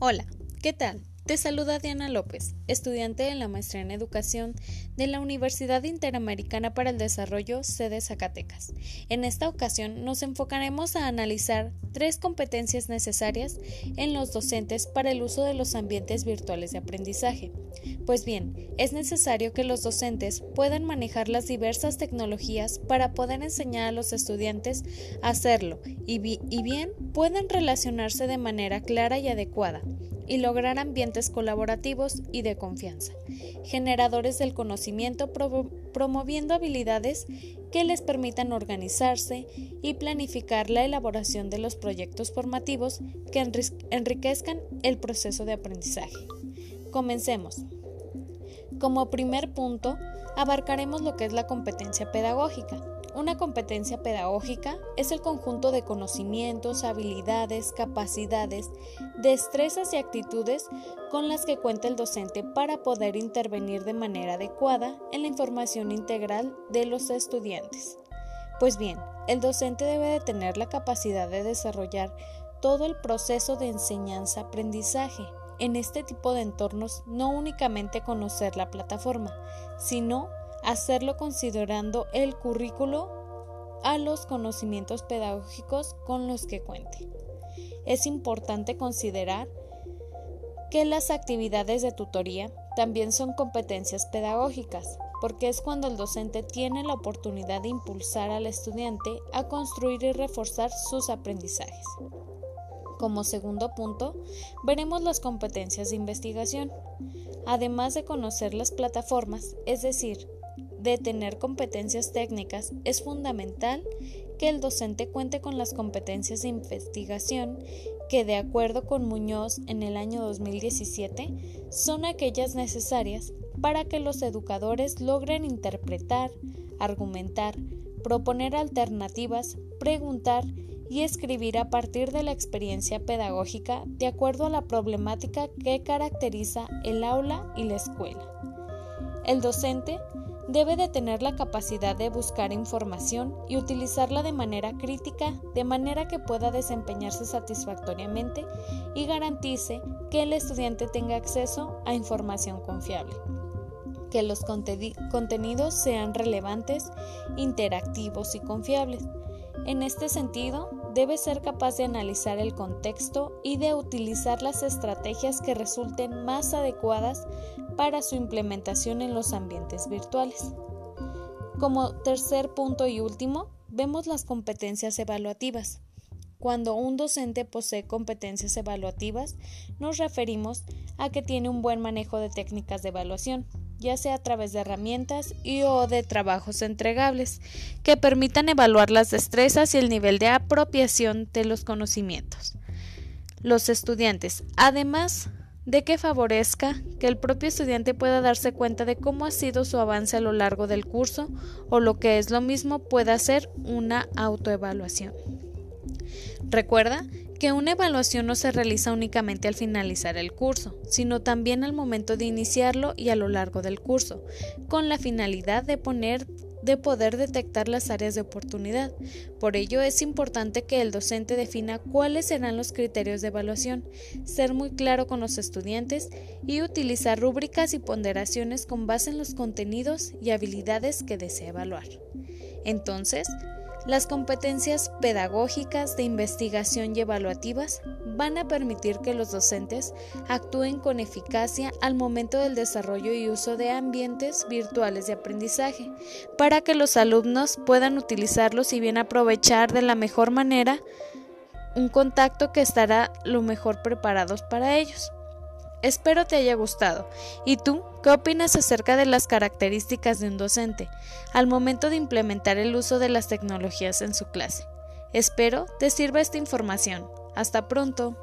Hola, ¿qué tal? Te saluda Diana López, estudiante de la maestría en educación de la Universidad Interamericana para el Desarrollo, sede Zacatecas. En esta ocasión nos enfocaremos a analizar tres competencias necesarias en los docentes para el uso de los ambientes virtuales de aprendizaje. Pues bien, es necesario que los docentes puedan manejar las diversas tecnologías para poder enseñar a los estudiantes a hacerlo y, y bien puedan relacionarse de manera clara y adecuada y lograr ambientes colaborativos y de confianza, generadores del conocimiento promoviendo habilidades que les permitan organizarse y planificar la elaboración de los proyectos formativos que enriquezcan el proceso de aprendizaje. Comencemos. Como primer punto, abarcaremos lo que es la competencia pedagógica. Una competencia pedagógica es el conjunto de conocimientos, habilidades, capacidades, destrezas y actitudes con las que cuenta el docente para poder intervenir de manera adecuada en la información integral de los estudiantes. Pues bien, el docente debe de tener la capacidad de desarrollar todo el proceso de enseñanza-aprendizaje. En este tipo de entornos no únicamente conocer la plataforma, sino hacerlo considerando el currículo a los conocimientos pedagógicos con los que cuente. Es importante considerar que las actividades de tutoría también son competencias pedagógicas, porque es cuando el docente tiene la oportunidad de impulsar al estudiante a construir y reforzar sus aprendizajes. Como segundo punto, veremos las competencias de investigación. Además de conocer las plataformas, es decir, de tener competencias técnicas, es fundamental que el docente cuente con las competencias de investigación que, de acuerdo con Muñoz en el año 2017, son aquellas necesarias para que los educadores logren interpretar, argumentar, proponer alternativas, preguntar y escribir a partir de la experiencia pedagógica de acuerdo a la problemática que caracteriza el aula y la escuela. El docente debe de tener la capacidad de buscar información y utilizarla de manera crítica, de manera que pueda desempeñarse satisfactoriamente y garantice que el estudiante tenga acceso a información confiable, que los contenidos sean relevantes, interactivos y confiables. En este sentido, debe ser capaz de analizar el contexto y de utilizar las estrategias que resulten más adecuadas para su implementación en los ambientes virtuales. Como tercer punto y último, vemos las competencias evaluativas. Cuando un docente posee competencias evaluativas, nos referimos a que tiene un buen manejo de técnicas de evaluación, ya sea a través de herramientas y o de trabajos entregables que permitan evaluar las destrezas y el nivel de apropiación de los conocimientos. Los estudiantes, además de que favorezca que el propio estudiante pueda darse cuenta de cómo ha sido su avance a lo largo del curso o lo que es lo mismo pueda hacer una autoevaluación. Recuerda que una evaluación no se realiza únicamente al finalizar el curso, sino también al momento de iniciarlo y a lo largo del curso, con la finalidad de poder detectar las áreas de oportunidad. Por ello es importante que el docente defina cuáles serán los criterios de evaluación, ser muy claro con los estudiantes y utilizar rúbricas y ponderaciones con base en los contenidos y habilidades que desea evaluar. Entonces, las competencias pedagógicas de investigación y evaluativas van a permitir que los docentes actúen con eficacia al momento del desarrollo y uso de ambientes virtuales de aprendizaje, para que los alumnos puedan utilizarlos y bien aprovechar de la mejor manera un contacto que estará lo mejor preparados para ellos. Espero te haya gustado. ¿Y tú qué opinas acerca de las características de un docente al momento de implementar el uso de las tecnologías en su clase? Espero te sirva esta información. Hasta pronto.